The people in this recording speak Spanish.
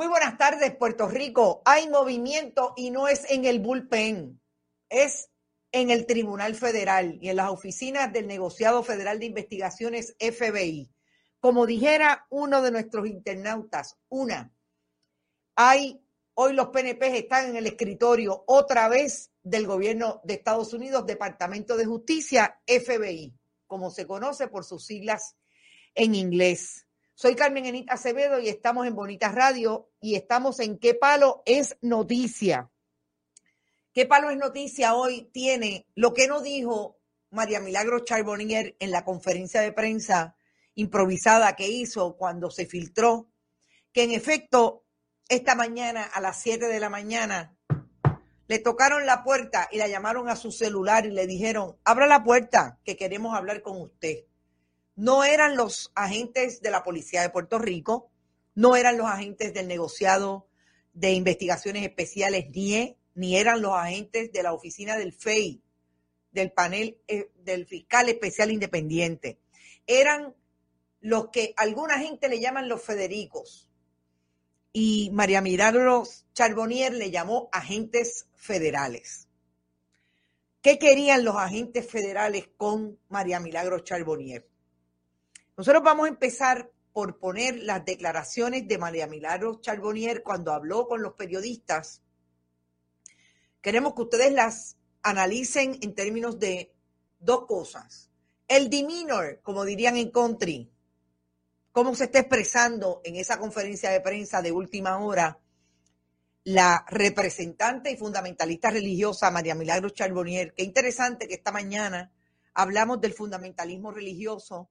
Muy buenas tardes, Puerto Rico. Hay movimiento y no es en el bullpen, es en el Tribunal Federal y en las oficinas del Negociado Federal de Investigaciones FBI. Como dijera uno de nuestros internautas, una, hay, hoy los PNP están en el escritorio otra vez del gobierno de Estados Unidos, Departamento de Justicia, FBI, como se conoce por sus siglas en inglés. Soy Carmen Enita Acevedo y estamos en Bonitas Radio y estamos en ¿Qué palo es noticia? ¿Qué palo es noticia hoy tiene lo que no dijo María Milagro Charbonnier en la conferencia de prensa improvisada que hizo cuando se filtró que en efecto esta mañana a las 7 de la mañana le tocaron la puerta y la llamaron a su celular y le dijeron, abra la puerta que queremos hablar con usted. No eran los agentes de la Policía de Puerto Rico, no eran los agentes del negociado de investigaciones especiales NIE, ni eran los agentes de la oficina del FEI, del panel eh, del fiscal especial independiente. Eran los que alguna gente le llaman los Federicos. Y María Milagros Charbonnier le llamó agentes federales. ¿Qué querían los agentes federales con María Milagros Charbonnier? Nosotros vamos a empezar por poner las declaraciones de María Milagros Charbonnier cuando habló con los periodistas Queremos que ustedes las analicen en términos de dos cosas. El demeanor, como dirían en country, cómo se está expresando en esa conferencia de prensa de última hora la representante y fundamentalista religiosa María Milagros Charbonnier. Qué interesante que esta mañana hablamos del fundamentalismo religioso